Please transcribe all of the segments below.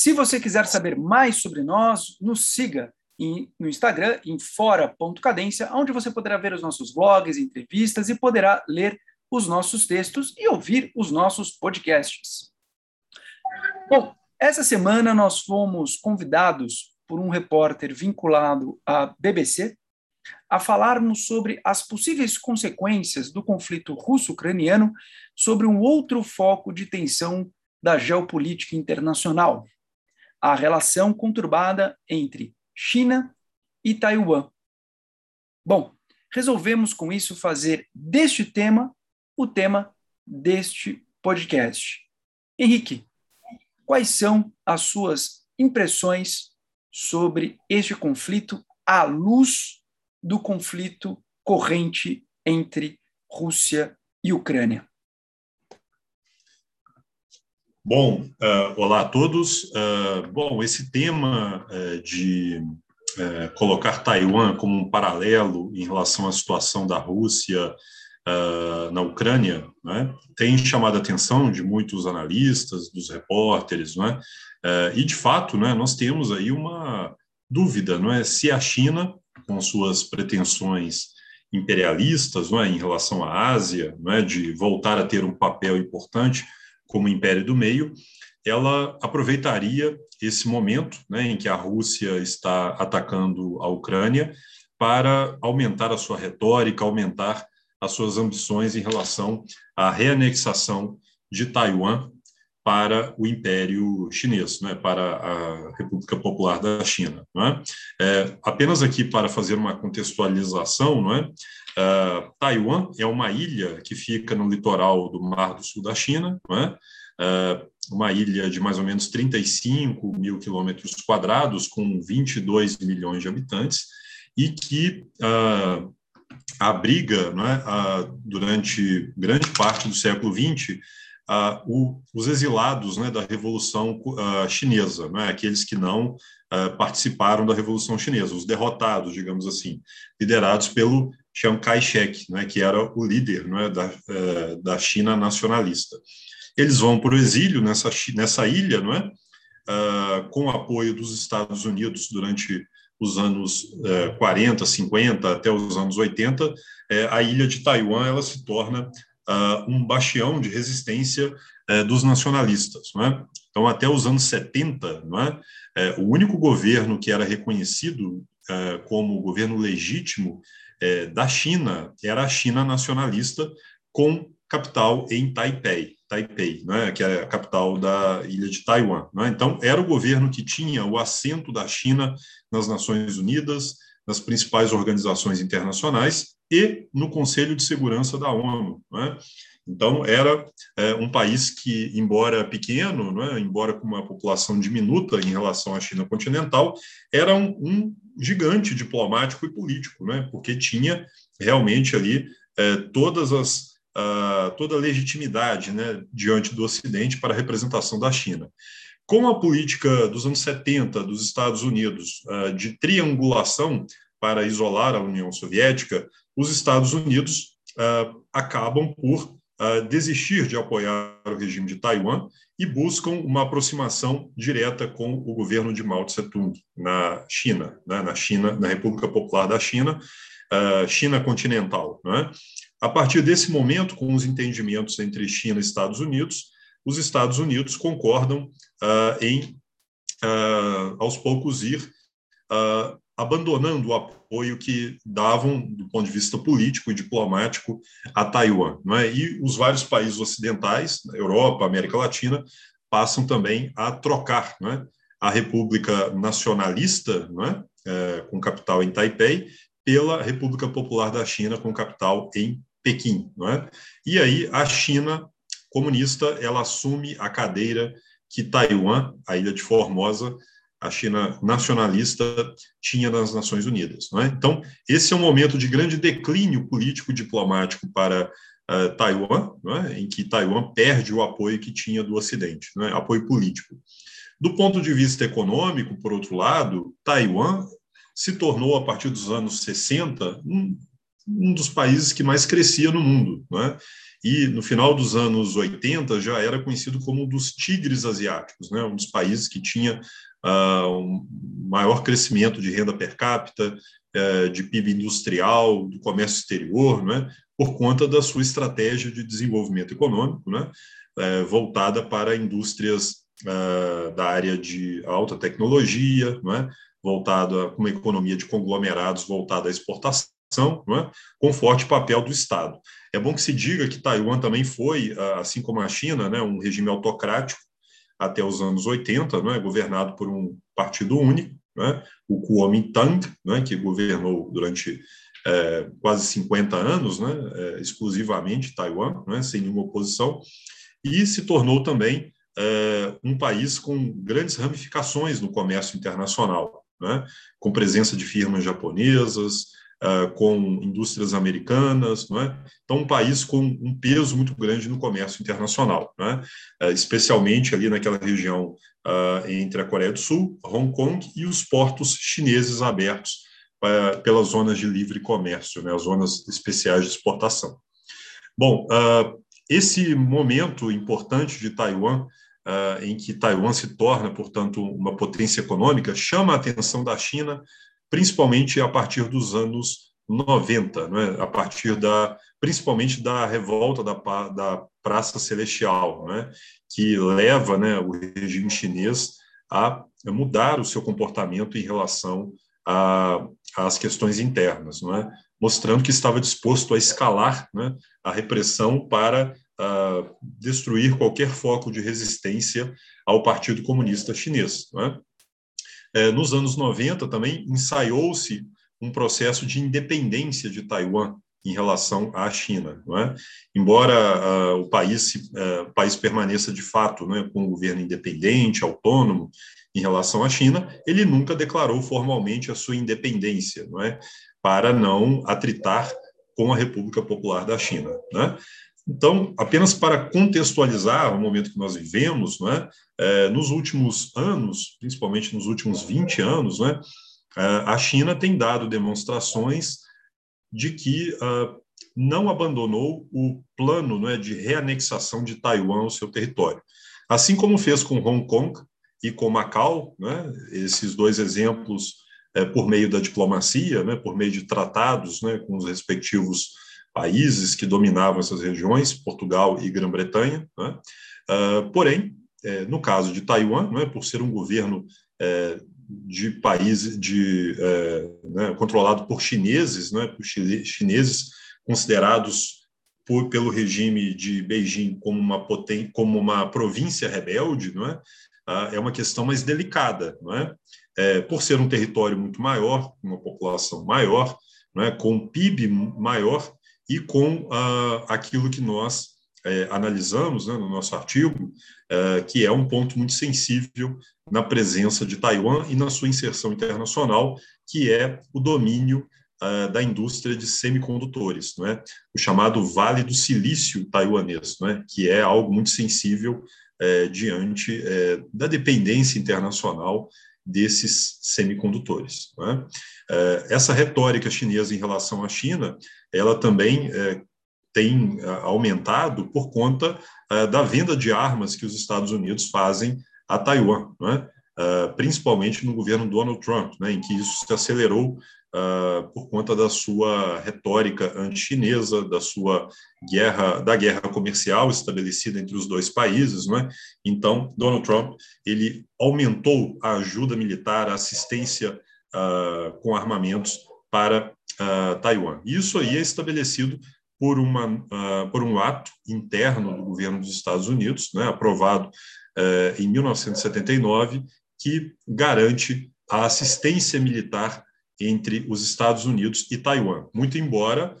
Se você quiser saber mais sobre nós, nos siga no Instagram, em fora.cadência, onde você poderá ver os nossos vlogs, entrevistas e poderá ler os nossos textos e ouvir os nossos podcasts. Bom, essa semana nós fomos convidados por um repórter vinculado à BBC a falarmos sobre as possíveis consequências do conflito russo-ucraniano sobre um outro foco de tensão da geopolítica internacional, a relação conturbada entre China e Taiwan. Bom, resolvemos com isso fazer deste tema o tema deste podcast. Henrique, quais são as suas impressões sobre este conflito à luz do conflito corrente entre Rússia e Ucrânia? Bom, uh, olá a todos. Uh, bom, esse tema uh, de colocar Taiwan como um paralelo em relação à situação da Rússia na Ucrânia né, tem chamado a atenção de muitos analistas, dos repórteres, né, e de fato né, nós temos aí uma dúvida, não é, se a China, com suas pretensões imperialistas, não é, em relação à Ásia, não é, de voltar a ter um papel importante como império do meio, ela aproveitaria esse momento né, em que a Rússia está atacando a Ucrânia para aumentar a sua retórica, aumentar as suas ambições em relação à reanexação de Taiwan para o Império Chinês, né, para a República Popular da China. Não é? É, apenas aqui para fazer uma contextualização, não é? Uh, Taiwan é uma ilha que fica no litoral do Mar do Sul da China, é? Uh, uma ilha de mais ou menos 35 mil quilômetros quadrados, com 22 milhões de habitantes, e que uh, abriga, é, durante grande parte do século XX, o, os exilados né, da Revolução Chinesa, né, aqueles que não participaram da Revolução Chinesa, os derrotados, digamos assim, liderados pelo Chiang Kai-shek, né, que era o líder né, da, eh, da China nacionalista. Eles vão para o exílio nessa, nessa ilha, não é? com o apoio dos Estados Unidos durante os anos 40, 50 até os anos 80, eh, a ilha de Taiwan ela se torna uh, um bastião de resistência uh, dos nacionalistas. É? Então, até os anos 70, não é? é o único governo que era reconhecido uh, como governo legítimo é, da China era a China nacionalista, com capital em Taipei, Taipei, é? que é a capital da ilha de Taiwan. É? Então, era o governo que tinha o assento da China nas Nações Unidas, nas principais organizações internacionais e no Conselho de Segurança da ONU. Né? Então, era é, um país que, embora pequeno, né, embora com uma população diminuta em relação à China continental, era um, um gigante diplomático e político, né, porque tinha realmente ali é, todas as, a, toda a legitimidade né, diante do Ocidente para a representação da China. Com a política dos anos 70 dos Estados Unidos de triangulação para isolar a União Soviética, os Estados Unidos uh, acabam por uh, desistir de apoiar o regime de Taiwan e buscam uma aproximação direta com o governo de Mao Tse-tung na China, né, na China, na República Popular da China, uh, China continental. Né? A partir desse momento, com os entendimentos entre China e Estados Unidos, os Estados Unidos concordam em, aos poucos, ir abandonando o apoio que davam, do ponto de vista político e diplomático, a Taiwan. É? E os vários países ocidentais, Europa, América Latina, passam também a trocar é? a República Nacionalista, é? É, com capital em Taipei, pela República Popular da China, com capital em Pequim. É? E aí a China comunista ela assume a cadeira que Taiwan, a ilha de Formosa, a China nacionalista tinha nas Nações Unidas. É? Então, esse é um momento de grande declínio político-diplomático para uh, Taiwan, é? em que Taiwan perde o apoio que tinha do Ocidente, é? apoio político. Do ponto de vista econômico, por outro lado, Taiwan se tornou, a partir dos anos 60, um, um dos países que mais crescia no mundo. É? E no final dos anos 80 já era conhecido como um dos tigres asiáticos, né? um dos países que tinha uh, um maior crescimento de renda per capita, uh, de PIB industrial, do comércio exterior, né? por conta da sua estratégia de desenvolvimento econômico, né? Voltada para indústrias uh, da área de alta tecnologia, né? voltada com uma economia de conglomerados voltada à exportação, é? com forte papel do Estado. É bom que se diga que Taiwan também foi, assim como a China, né, um regime autocrático até os anos 80, né, governado por um partido único, né, o Kuomintang, né, que governou durante é, quase 50 anos, né, é, exclusivamente Taiwan, né, sem nenhuma oposição, e se tornou também é, um país com grandes ramificações no comércio internacional, né, com presença de firmas japonesas, Uh, com indústrias americanas, é? então um país com um peso muito grande no comércio internacional, é? uh, especialmente ali naquela região uh, entre a Coreia do Sul, Hong Kong e os portos chineses abertos pelas zonas de livre comércio, né? as zonas especiais de exportação. Bom, esse momento importante de Taiwan Uh, em que Taiwan se torna, portanto, uma potência econômica, chama a atenção da China principalmente a partir dos anos 90, né? a partir da, principalmente da revolta da, da Praça Celestial, né? que leva né, o regime chinês a mudar o seu comportamento em relação às questões internas, é? mostrando que estava disposto a escalar né, a repressão para uh, destruir qualquer foco de resistência ao Partido Comunista Chinês. É? É, nos anos 90 também ensaiou-se um processo de independência de Taiwan em relação à China. É? Embora uh, o, país, uh, país permaneça de fato né, com um governo independente, autônomo em relação à China, ele nunca declarou formalmente a sua independência, não é? para não atritar com a República Popular da China. Né? Então, apenas para contextualizar o momento que nós vivemos, né, nos últimos anos, principalmente nos últimos 20 anos, né, é, a China tem dado demonstrações de que uh, não abandonou o plano né, de reanexação de Taiwan ao seu território. Assim como fez com Hong Kong e com Macau, né, esses dois exemplos é, por meio da diplomacia, né, por meio de tratados né, com os respectivos países que dominavam essas regiões, Portugal e Grã-Bretanha. Né? Uh, porém, é, no caso de Taiwan, né, por ser um governo é, de país de, é, né, controlado por chineses, né, por chineses considerados por, pelo regime de Beijing como uma, poten, como uma província rebelde, não é? Ah, é uma questão mais delicada, não é? é? por ser um território muito maior, uma população maior, não é? com PIB maior, e com ah, aquilo que nós é, analisamos né, no nosso artigo, é, que é um ponto muito sensível na presença de Taiwan e na sua inserção internacional, que é o domínio ah, da indústria de semicondutores, não é? o chamado Vale do Silício taiwanês, não é? que é algo muito sensível é, diante é, da dependência internacional desses semicondutores. É? é? Essa retórica chinesa em relação à China ela também é, tem é, aumentado por conta é, da venda de armas que os Estados Unidos fazem a Taiwan, né? principalmente no governo Donald Trump, né? em que isso se acelerou por conta da sua retórica anti-chinesa, da sua guerra, da guerra comercial estabelecida entre os dois países, né? Então, Donald Trump ele aumentou a ajuda militar, a assistência com armamentos para Taiwan. Isso aí é estabelecido por, uma, uh, por um ato interno do governo dos Estados Unidos, né, aprovado uh, em 1979, que garante a assistência militar entre os Estados Unidos e Taiwan. Muito embora,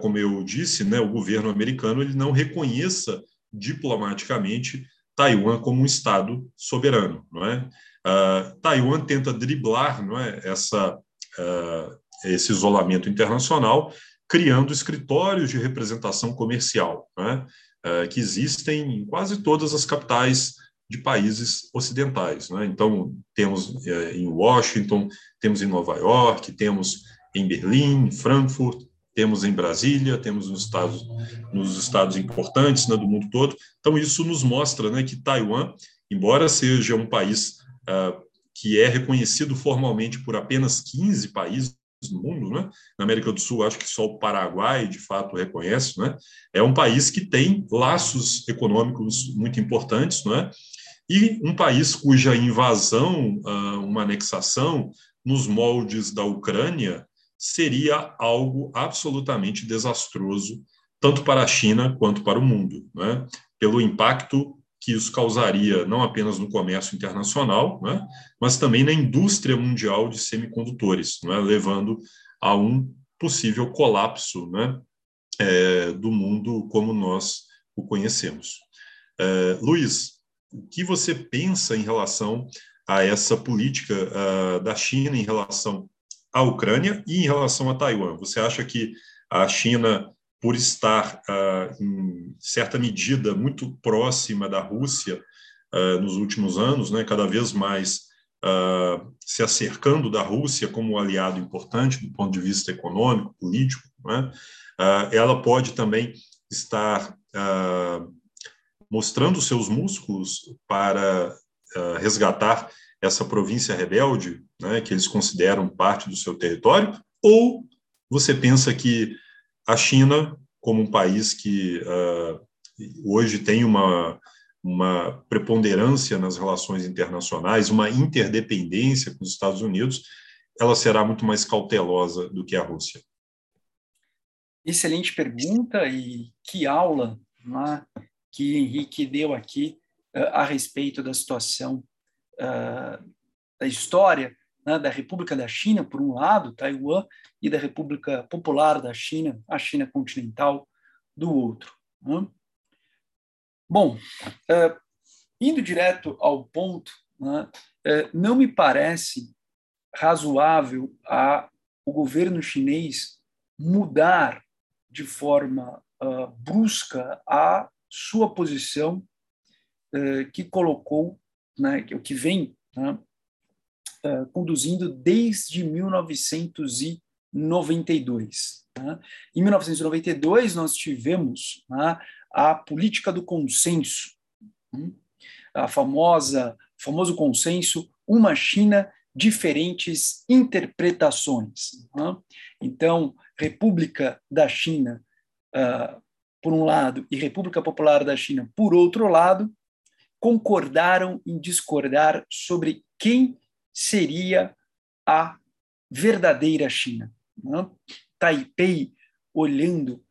como eu disse, né, o governo americano ele não reconheça diplomaticamente Taiwan como um Estado soberano. Não é? Uh, Taiwan tenta driblar não é, essa, uh, esse isolamento internacional, criando escritórios de representação comercial, é? uh, que existem em quase todas as capitais de países ocidentais. É? Então, temos eh, em Washington, temos em Nova York, temos em Berlim, Frankfurt, temos em Brasília, temos nos estados, nos estados importantes né, do mundo todo. Então, isso nos mostra né, que Taiwan, embora seja um país uh, que é reconhecido formalmente por apenas 15 países no mundo, né? na América do Sul, acho que só o Paraguai, de fato, reconhece, né? é um país que tem laços econômicos muito importantes, né? e um país cuja invasão, uh, uma anexação nos moldes da Ucrânia, seria algo absolutamente desastroso, tanto para a China quanto para o mundo, né? pelo impacto que isso causaria não apenas no comércio internacional, né? mas também na indústria mundial de semicondutores, né? levando a um possível colapso né? É, do mundo como nós o conhecemos. É, Luiz, o que você pensa em relação a essa política uh, da China em relação à Ucrânia e em relação a Taiwan. Você acha que a China, por estar, uh, em certa medida, muito próxima da Rússia uh, nos últimos anos, né, cada vez mais uh, se acercando da Rússia como um aliado importante do ponto de vista econômico, político, né, ela pode também estar mostrando seus músculos para resgatar essa província rebelde, né, que eles consideram parte do seu território, ou você pensa que a China, como um país que uh, hoje tem uma, uma preponderância nas relações internacionais, uma interdependência com os Estados Unidos, ela será muito mais cautelosa do que a Rússia? Excelente pergunta e que aula né, que Henrique deu aqui uh, a respeito da situação uh, da história né, da República da China, por um lado, Taiwan, e da República Popular da China, a China continental, do outro. Né? Bom, uh, indo direto ao ponto, né, uh, não me parece razoável a, o governo chinês mudar de forma uh, brusca a sua posição que colocou, né, o que vem né, uh, conduzindo desde 1992. Né? Em 1992, nós tivemos né, a política do consenso, né? a famosa famoso consenso uma China diferentes interpretações. Né? Então, República da China uh, por um lado e República Popular da China por outro lado concordaram em discordar sobre quem seria a verdadeira China. Né? Taipei olhando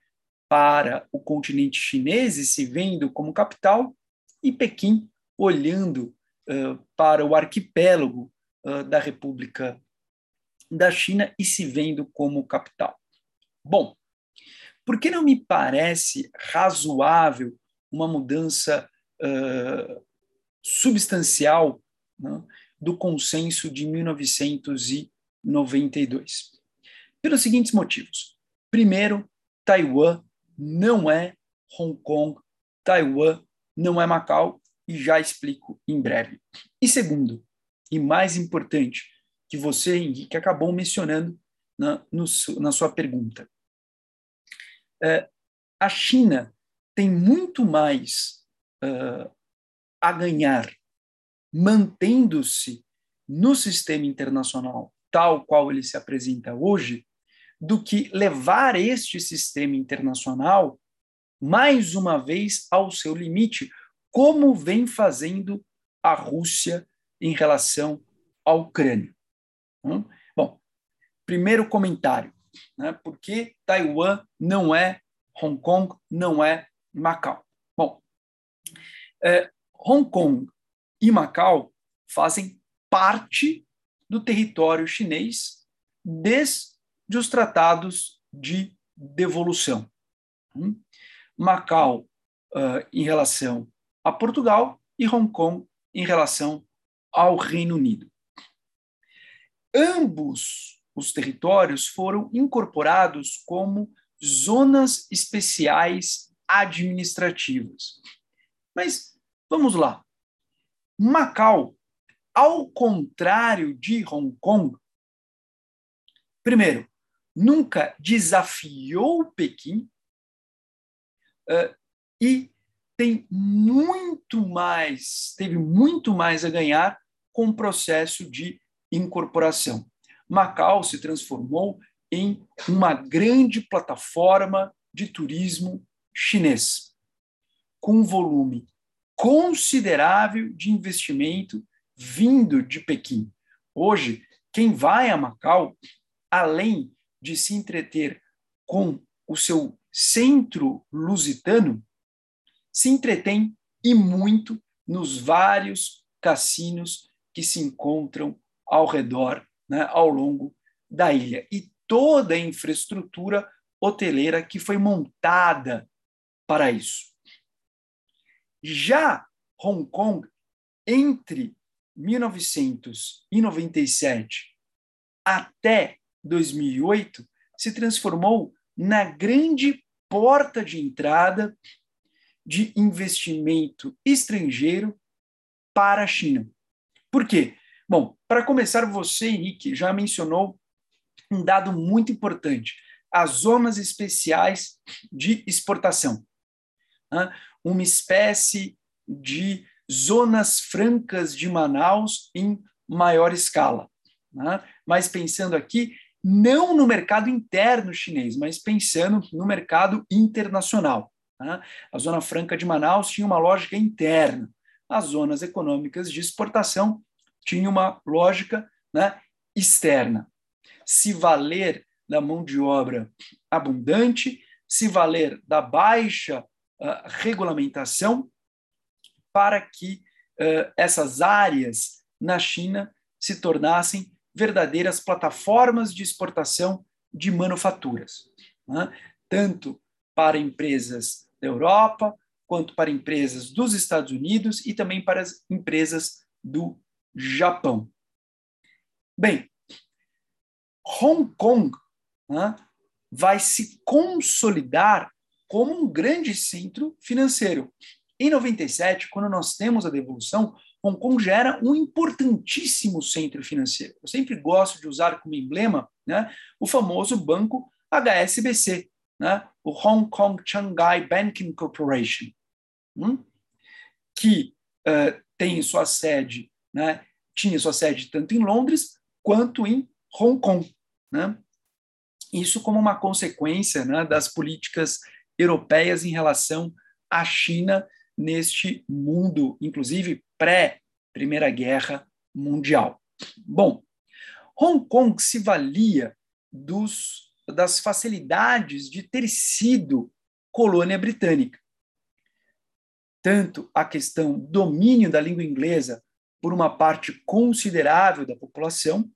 para o continente chinês e se vendo como capital, e Pequim olhando uh, para o arquipélago uh, da República da China e se vendo como capital. Bom, por que não me parece razoável uma mudança uh, substancial né, do consenso de 1992. Pelos seguintes motivos. Primeiro, Taiwan não é Hong Kong, Taiwan não é Macau, e já explico em breve. E segundo, e mais importante, que você, Henrique, acabou mencionando na, no, na sua pergunta. É, a China tem muito mais uh, a ganhar mantendo-se no sistema internacional tal qual ele se apresenta hoje, do que levar este sistema internacional mais uma vez ao seu limite, como vem fazendo a Rússia em relação à Ucrânia. Hum? Bom, primeiro comentário, né? por que Taiwan não é Hong Kong, não é Macau? Bom, é, Hong Kong e Macau fazem parte do território chinês desde os tratados de devolução. Hum? Macau, uh, em relação a Portugal, e Hong Kong em relação ao Reino Unido. Ambos os territórios foram incorporados como zonas especiais administrativas. Mas vamos lá. Macau, ao contrário de Hong Kong, primeiro, nunca desafiou Pequim uh, e tem muito mais, teve muito mais a ganhar com o processo de incorporação. Macau se transformou em uma grande plataforma de turismo chinês, com um volume considerável de investimento vindo de Pequim. Hoje, quem vai a Macau, além de se entreter com o seu centro lusitano, se entretém e muito nos vários cassinos que se encontram ao redor, né, ao longo da ilha. E toda a infraestrutura hoteleira que foi montada para isso. Já Hong Kong, entre 1997 até 2008, se transformou na grande porta de entrada de investimento estrangeiro para a China. Por quê? Bom, para começar, você, Henrique, já mencionou um dado muito importante: as zonas especiais de exportação. Uma espécie de zonas francas de Manaus em maior escala. Mas pensando aqui, não no mercado interno chinês, mas pensando no mercado internacional. A Zona Franca de Manaus tinha uma lógica interna. As zonas econômicas de exportação tinham uma lógica né, externa. Se valer da mão de obra abundante, se valer da baixa regulamentação, para que uh, essas áreas na China se tornassem verdadeiras plataformas de exportação de manufaturas, né? tanto para empresas da Europa, quanto para empresas dos Estados Unidos e também para as empresas do Japão. Bem, Hong Kong né, vai se consolidar como um grande centro financeiro. Em 97, quando nós temos a devolução, Hong Kong já era um importantíssimo centro financeiro. Eu sempre gosto de usar como emblema né, o famoso banco HSBC, né, o Hong Kong Shanghai Banking Corporation, hum, que uh, tem sua sede, né, tinha sua sede tanto em Londres quanto em Hong Kong. Né? Isso como uma consequência né, das políticas europeias em relação à China neste mundo, inclusive pré-Primeira Guerra Mundial. Bom, Hong Kong se valia dos das facilidades de ter sido colônia britânica. Tanto a questão do domínio da língua inglesa por uma parte considerável da população,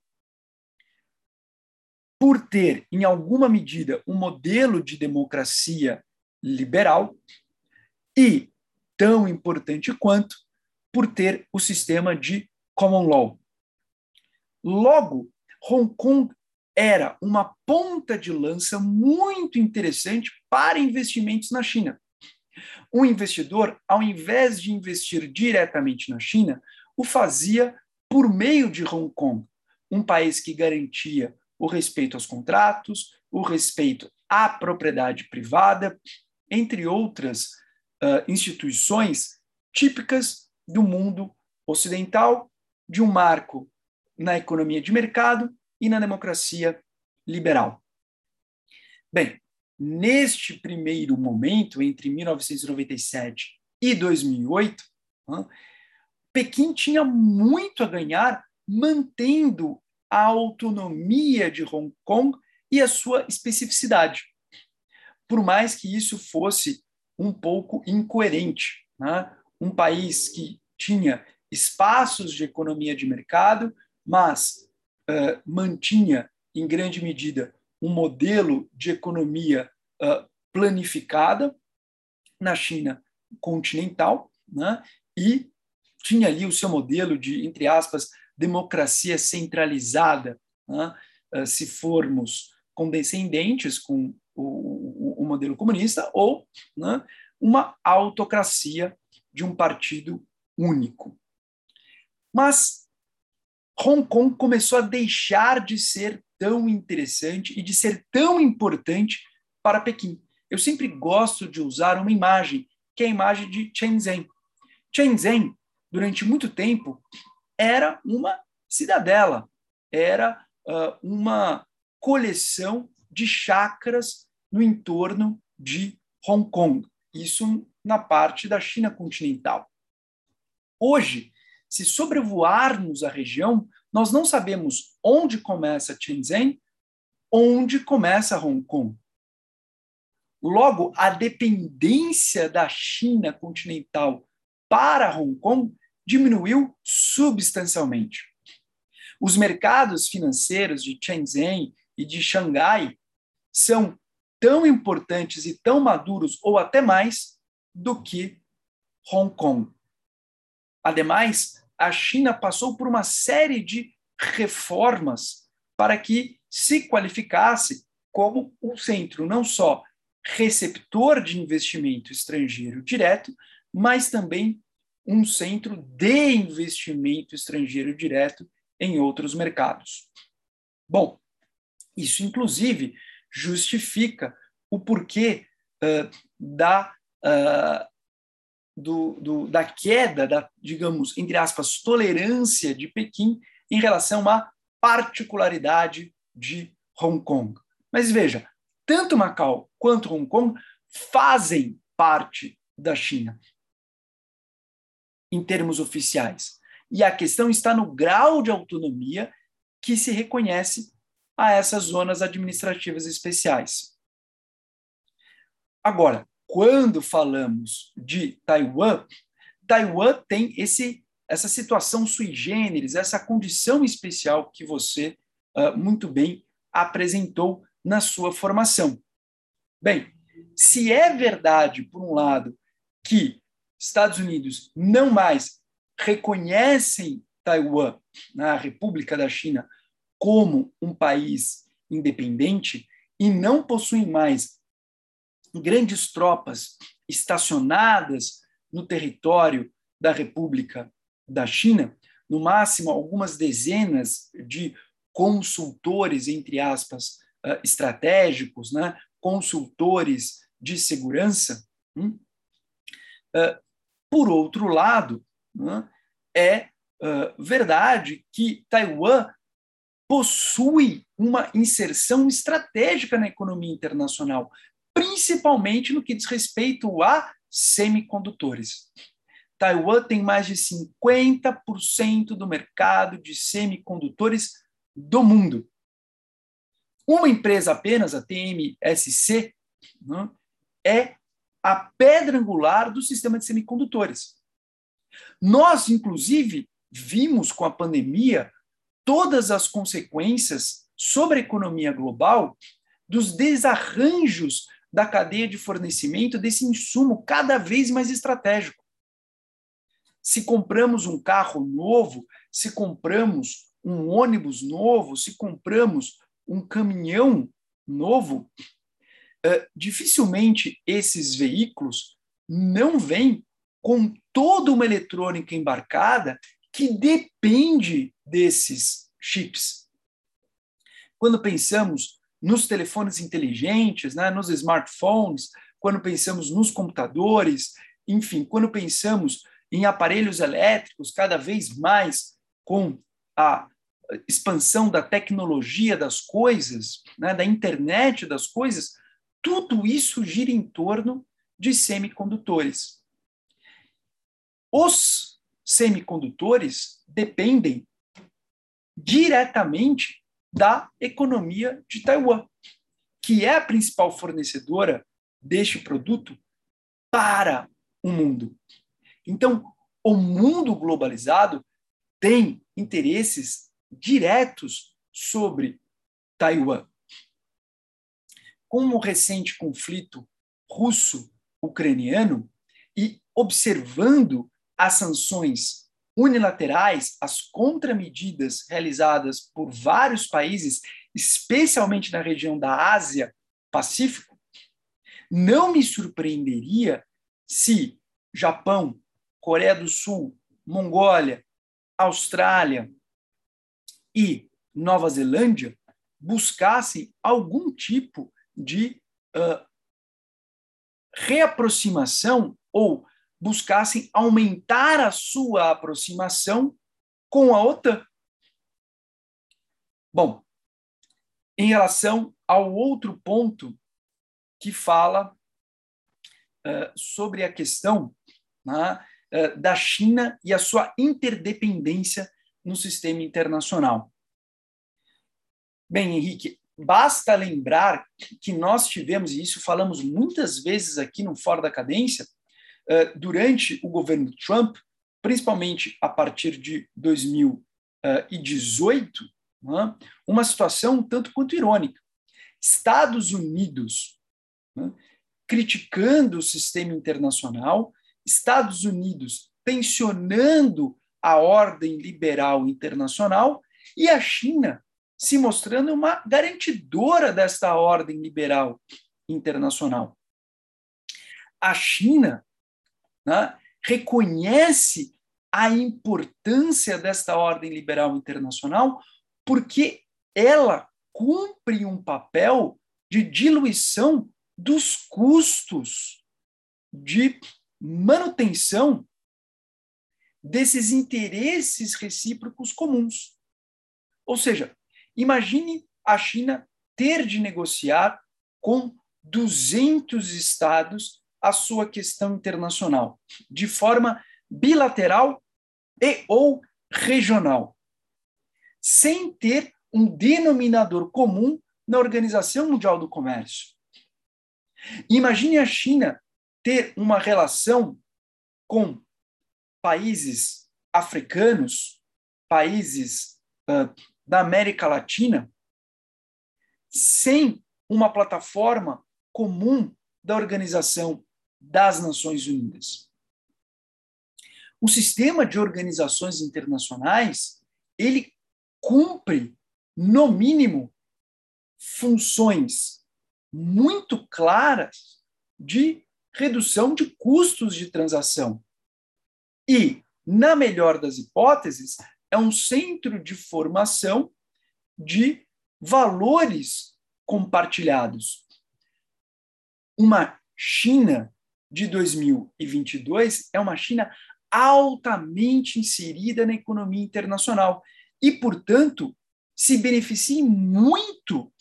por ter, em alguma medida, um modelo de democracia liberal e, tão importante quanto, por ter o sistema de common law. Logo, Hong Kong era uma ponta de lança muito interessante para investimentos na China. O investidor, ao invés de investir diretamente na China, o fazia por meio de Hong Kong, um país que garantia o respeito aos contratos, o respeito à propriedade privada, entre outras uh, instituições típicas do mundo ocidental, de um marco na economia de mercado e na democracia liberal. Bem, neste primeiro momento, entre 1997 e 2008, Pequim tinha muito a ganhar mantendo a autonomia de Hong Kong e a sua especificidade, por mais que isso fosse um pouco incoerente. Né? Um país que tinha espaços de economia de mercado, mas uh, mantinha, em grande medida, um modelo de economia uh, planificada na China continental, né? e tinha ali o seu modelo de, entre aspas, democracia centralizada, né? uh, se formos condescendentes com o, o, modelo comunista, ou né, uma autocracia de um partido único. Mas Hong Kong começou a deixar de ser tão interessante e de ser tão importante para Pequim. Eu sempre gosto de usar uma imagem, que é a imagem de Shenzhen. Shenzhen, durante muito tempo, era uma cidadela, era uh, uma coleção de chacras no entorno de Hong Kong, isso na parte da China continental. Hoje, se sobrevoarmos a região, nós não sabemos onde começa Shenzhen, onde começa Hong Kong. Logo, a dependência da China continental para Hong Kong diminuiu substancialmente. Os mercados financeiros de Shenzhen e de Xangai são tão importantes e tão maduros, ou até mais, do que Hong Kong. Ademais, a China passou por uma série de reformas para que se qualificasse como um centro não só receptor de investimento estrangeiro direto, mas também um centro de investimento estrangeiro direto em outros mercados. Bom, isso inclusive justifica o porquê uh, da, uh, do, do, da queda, da, digamos, entre aspas, tolerância de Pequim em relação à particularidade de Hong Kong. Mas veja, tanto Macau quanto Hong Kong fazem parte da China em termos oficiais. E a questão está no grau de autonomia que se reconhece a essas zonas administrativas especiais. Agora, quando falamos de Taiwan, Taiwan tem esse, essa situação sui generis, essa condição especial que você uh, muito bem apresentou na sua formação. Bem, se é verdade, por um lado, que Estados Unidos não mais reconhecem Taiwan, na né, República da China, como um país independente e não possuem mais grandes tropas estacionadas no território da República da China, no máximo algumas dezenas de consultores, entre aspas, ah, estratégicos, né? consultores de segurança. Hum? Ah, por outro lado, né? é ah, verdade que Taiwan possui uma inserção estratégica na economia internacional, principalmente no que diz respeito a semicondutores. Taiwan tem mais de 50% do mercado de semicondutores do mundo. Uma empresa apenas, a TMSC, né, é a pedra angular do sistema de semicondutores. Nós, inclusive, vimos com a pandemia todas as consequências sobre a economia global dos desarranjos da cadeia de fornecimento desse insumo cada vez mais estratégico. Se compramos um carro novo, se compramos um ônibus novo, se compramos um caminhão novo, uh, dificilmente esses veículos não vêm com toda uma eletrônica embarcada que depende desses chips. Quando pensamos nos telefones inteligentes, né, nos smartphones, quando pensamos nos computadores, enfim, quando pensamos em aparelhos elétricos cada vez mais com a expansão da tecnologia das coisas, né, da internet das coisas, tudo isso gira em torno de semicondutores. Os semicondutores dependem diretamente da economia de Taiwan, que é a principal fornecedora deste produto para o mundo. Então, o mundo globalizado tem interesses diretos sobre Taiwan. Com o recente conflito russo-ucraniano e observando as sanções unilaterais, as contramedidas realizadas por vários países, especialmente na região da Ásia Pacífico, não me surpreenderia se Japão, Coreia do Sul, Mongólia, Austrália e Nova Zelândia buscassem algum tipo de uh, reaproximação ou buscassem aumentar a sua aproximação com a OTAN. Bom, em relação ao outro ponto que fala uh, sobre a questão né, uh, da China e a sua interdependência no sistema internacional. Bem, Henrique, basta lembrar que nós tivemos, e isso falamos muitas vezes aqui no Fora da Cadência, durante o governo Trump, principalmente a partir de 2018, né, uma situação tanto quanto irônica. Estados Unidos né, criticando o sistema internacional, Estados Unidos tensionando a ordem liberal internacional e a China se mostrando uma garantidora desta ordem liberal internacional. A China né, reconhece a importância desta ordem liberal internacional porque ela cumpre um papel de diluição dos custos de manutenção desses interesses recíprocos comuns. Ou seja, imagine a China ter de negociar com 200 estados a sua questão internacional de forma bilateral e ou regional, sem ter um denominador comum na Organização Mundial do Comércio. Imagine a China ter uma relação com países africanos, países uh, da América Latina, sem uma plataforma comum da Organização das Nações Unidas. O sistema de organizações internacionais, ele cumpre, no mínimo, funções muito claras de redução de custos de transação. E, na melhor das hipóteses, é um centro de formação de valores compartilhados. Uma China de 2022 é uma China altamente inserida na economia internacional e, portanto, se beneficia muito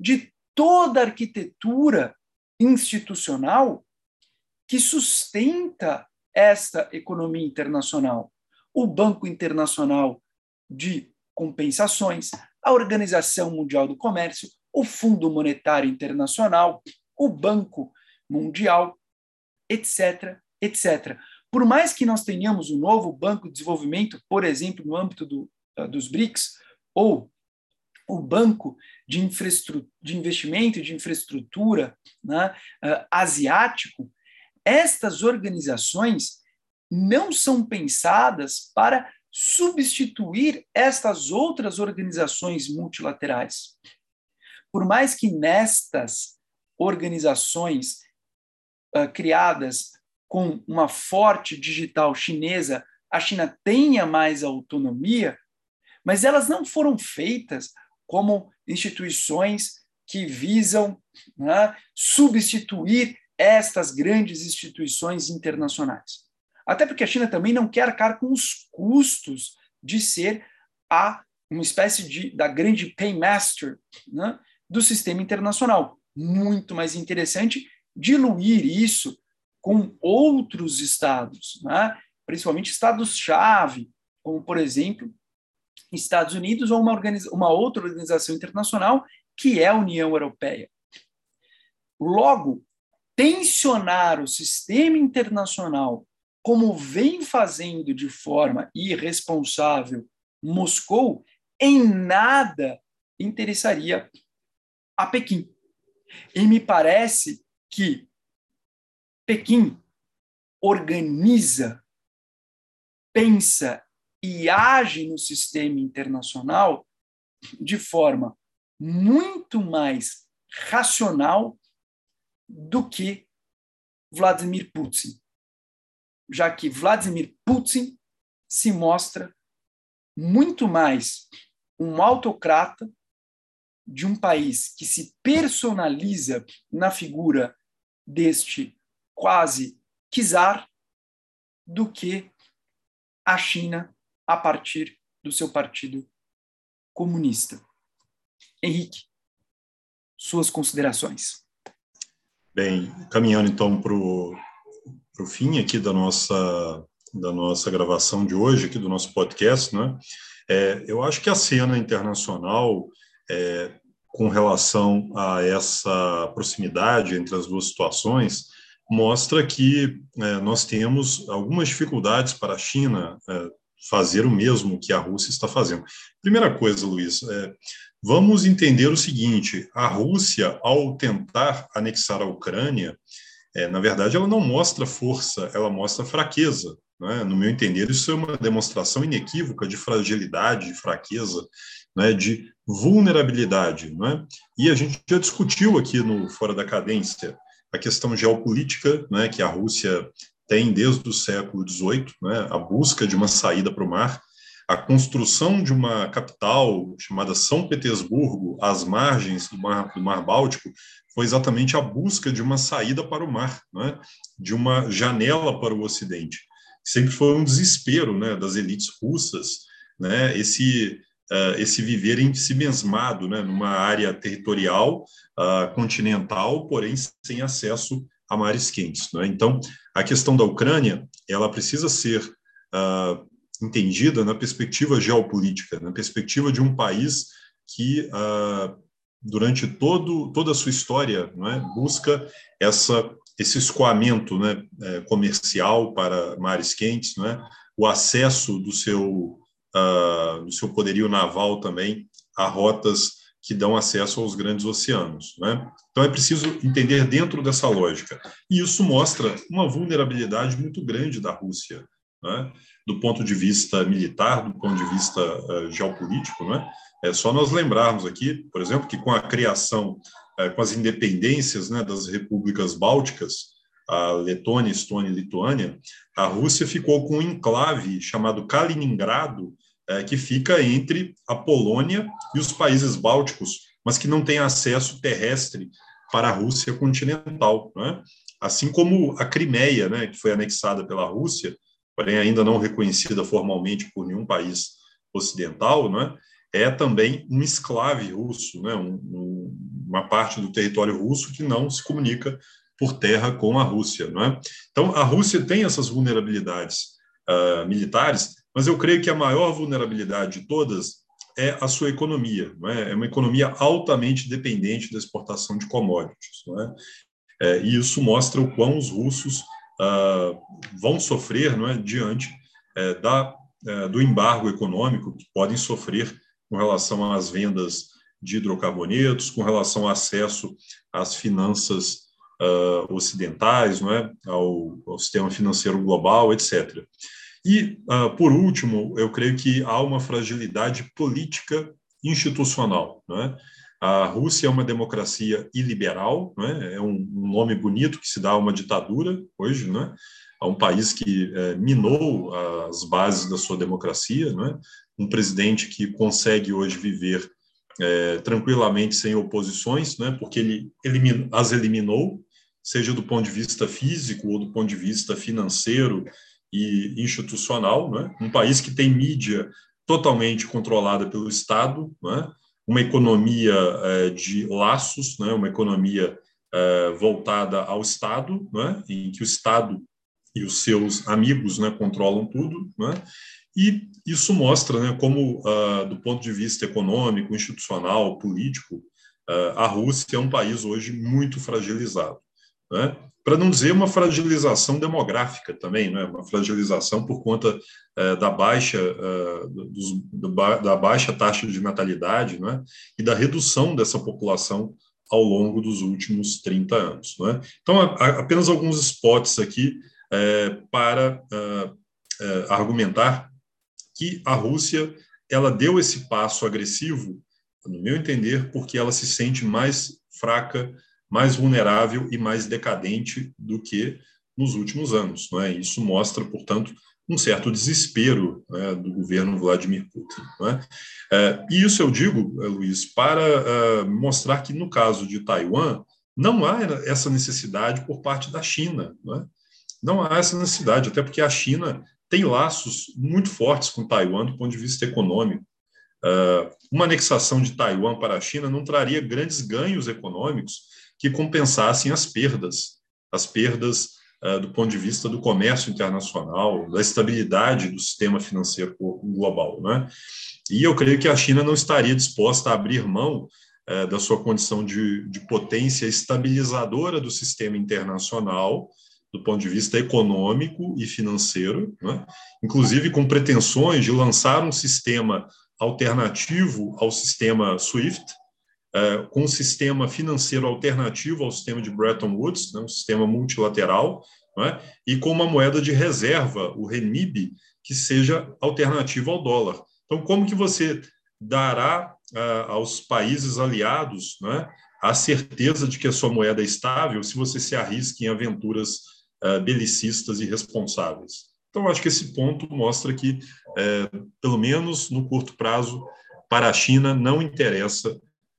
de toda a arquitetura institucional que sustenta esta economia internacional. O Banco Internacional de Compensações, a Organização Mundial do Comércio, o Fundo Monetário Internacional, o Banco Mundial, etc., etc. Por mais que nós tenhamos um novo Banco de Desenvolvimento, por exemplo, no âmbito do, uh, dos BRICS, ou o Banco de, de Investimento de Infraestrutura né, uh, asiático, estas organizações não são pensadas para substituir estas outras organizações multilaterais. Por mais que nestas organizações uh, criadas com uma forte digital chinesa, a China tenha mais autonomia, mas elas não foram feitas como instituições que visam né, substituir estas grandes instituições internacionais. Até porque a China também não quer arcar com os custos de ser a uma espécie de da grande paymaster né, do sistema internacional. Muito mais interessante diluir isso com outros estados, né? principalmente estados-chave, como, por exemplo, Estados Unidos ou uma, uma outra organização internacional, que é a União Europeia. Logo, tensionar o sistema internacional, como vem fazendo de forma irresponsável Moscou, em nada interessaria a Pequim. E me parece que Pequim organiza, pensa e age no sistema internacional de forma muito mais racional do que Vladimir Putin, já que Vladimir Putin se mostra muito mais um autocrata de um país que se personaliza na figura deste quase czar do que a China a partir do seu partido comunista. Henrique, suas considerações. Bem, caminhando então para o fim aqui da nossa, da nossa gravação de hoje, aqui do nosso podcast, né? É, eu acho que a cena internacional, é, com relação a essa proximidade entre as duas situações, mostra que é, nós temos algumas dificuldades para a China é, fazer o mesmo que a Rússia está fazendo. Primeira coisa, Luiz, é, vamos entender o seguinte: a Rússia, ao tentar anexar a Ucrânia, é, na verdade, ela não mostra força, ela mostra fraqueza. Né? No meu entender, isso é uma demonstração inequívoca de fragilidade, de fraqueza, né? de vulnerabilidade. Né? E a gente já discutiu aqui no Fora da Cadência a questão geopolítica, né, que a Rússia tem desde o século XVIII, né, a busca de uma saída para o mar, a construção de uma capital chamada São Petersburgo, às margens do Mar, do mar Báltico, foi exatamente a busca de uma saída para o mar, né, de uma janela para o Ocidente. Sempre foi um desespero né, das elites russas, né, esse, uh, esse viver em si mesmado, né, numa área territorial, uh, continental, porém sem acesso a mares quentes. Né? Então, a questão da Ucrânia, ela precisa ser uh, entendida na perspectiva geopolítica, na perspectiva de um país que, uh, durante todo, toda a sua história, é, busca essa, esse escoamento né, é, comercial para mares quentes, é, o acesso do seu, uh, seu poderio naval também a rotas que dão acesso aos grandes oceanos. Né? Então é preciso entender dentro dessa lógica. E isso mostra uma vulnerabilidade muito grande da Rússia, né? do ponto de vista militar, do ponto de vista uh, geopolítico. Né? É só nós lembrarmos aqui, por exemplo, que com a criação, uh, com as independências né, das repúblicas bálticas, a Letônia, Estônia e Lituânia, a Rússia ficou com um enclave chamado Kaliningrado, é, que fica entre a Polônia e os países bálticos, mas que não tem acesso terrestre para a Rússia continental. Né? Assim como a Crimeia, né, que foi anexada pela Rússia, porém ainda não reconhecida formalmente por nenhum país ocidental, né, é também um esclave russo, né, um, um, uma parte do território russo que não se comunica por terra com a Rússia. Né? Então, a Rússia tem essas vulnerabilidades uh, militares, mas eu creio que a maior vulnerabilidade de todas é a sua economia. É? é uma economia altamente dependente da exportação de commodities. É? É, e isso mostra o quão os russos ah, vão sofrer é, diante é, da, é, do embargo econômico que podem sofrer com relação às vendas de hidrocarbonetos, com relação ao acesso às finanças uh, ocidentais, ao, ao sistema financeiro global, etc. E, uh, por último, eu creio que há uma fragilidade política institucional. Né? A Rússia é uma democracia iliberal, né? é um, um, nome bonito que se dá a uma ditadura hoje, né? a um país que é, minou as bases da sua democracia, né? um presidente que consegue hoje viver é, tranquilamente sem oposições, né? porque ele as eliminou, seja do ponto de vista físico ou do ponto de vista financeiro, e institucional, né? um país que tem mídia totalmente controlada pelo Estado, né? uma economia é, de laços, né? uma economia é, voltada ao Estado, né? em que o Estado e os seus amigos né, controlam tudo, né? e isso mostra né, como, uh, do ponto de vista econômico, institucional, político, uh, a Rússia é um país hoje muito fragilizado. Né? para não dizer uma fragilização demográfica também, né? uma fragilização por conta é, da, baixa, é, dos, do, da baixa taxa de natalidade né? e da redução dessa população ao longo dos últimos 30 anos. Né? Então, a, apenas alguns spots aqui é, para argumentar que a Rússia ela deu esse passo agressivo, no meu entender, porque ela se sente mais fraca, mais vulnerável e mais decadente do que nos últimos anos. Não é? Isso mostra, portanto, um certo desespero né, do governo Vladimir Putin. Não é? É, e isso eu digo, eh, Luiz, para uh, mostrar que, no caso de Taiwan, não há essa necessidade por parte da China. Não, é? não há essa necessidade, até porque a China tem laços muito fortes com Taiwan do ponto de vista econômico. Uh, uma anexação de Taiwan para a China não traria grandes ganhos econômicos que compensassem as perdas, as perdas uh, do ponto de vista do comércio internacional, da estabilidade do sistema financeiro global. Né? E eu creio que a China não estaria disposta a abrir mão uh, da sua condição de, de potência estabilizadora do sistema internacional do ponto de vista econômico e financeiro, né? inclusive com pretensões de lançar um sistema alternativo ao sistema SWIFT, uh, com um sistema financeiro alternativo ao sistema de Bretton Woods, né, um sistema multilateral, né, e com uma moeda de reserva, o RENIB, que seja alternativo ao dólar. Então, como que você dará uh, aos países aliados né, a certeza de que a sua moeda é estável se você se arrisca em aventuras uh, belicistas e responsáveis? Então, acho que esse ponto mostra que, pelo menos no curto prazo, para a China não interessa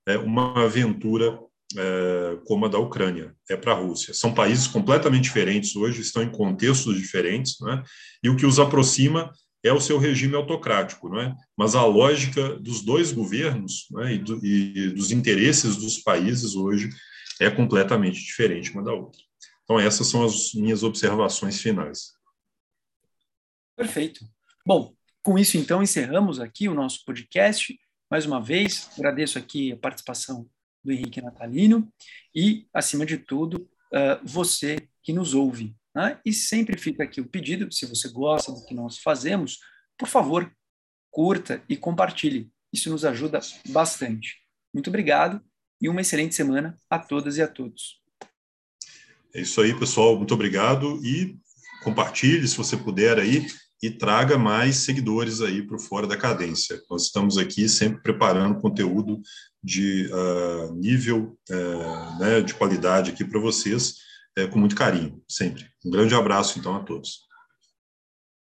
é, uma aventura é, como a da Ucrânia, é para a Rússia. São países completamente diferentes hoje, estão em contextos diferentes, né? e o que os aproxima é o seu regime autocrático, não é? Mas a lógica dos dois governos né, e, do, e, dos interesses dos países hoje é completamente diferente uma da outra. Então essas são as minhas observações finais. Perfeito. Bom, com isso, então, encerramos aqui o nosso podcast. Mais uma vez, agradeço aqui a participação do Henrique Natalino e, acima de tudo, uh, você que nos ouve. Né? E sempre fica aqui o pedido, se você gosta do que nós fazemos, por favor, curta e compartilhe. Isso nos ajuda bastante. Muito obrigado e uma excelente semana a todas e a todos. É isso aí, pessoal. Muito obrigado e compartilhe, se você puder aí, e traga mais seguidores aí para o Fora da Cadência. Nós estamos aqui sempre preparando conteúdo de uh, nível, uh, né, de qualidade aqui para vocês, uh, com muito carinho, sempre. Um grande abraço, então, a todos.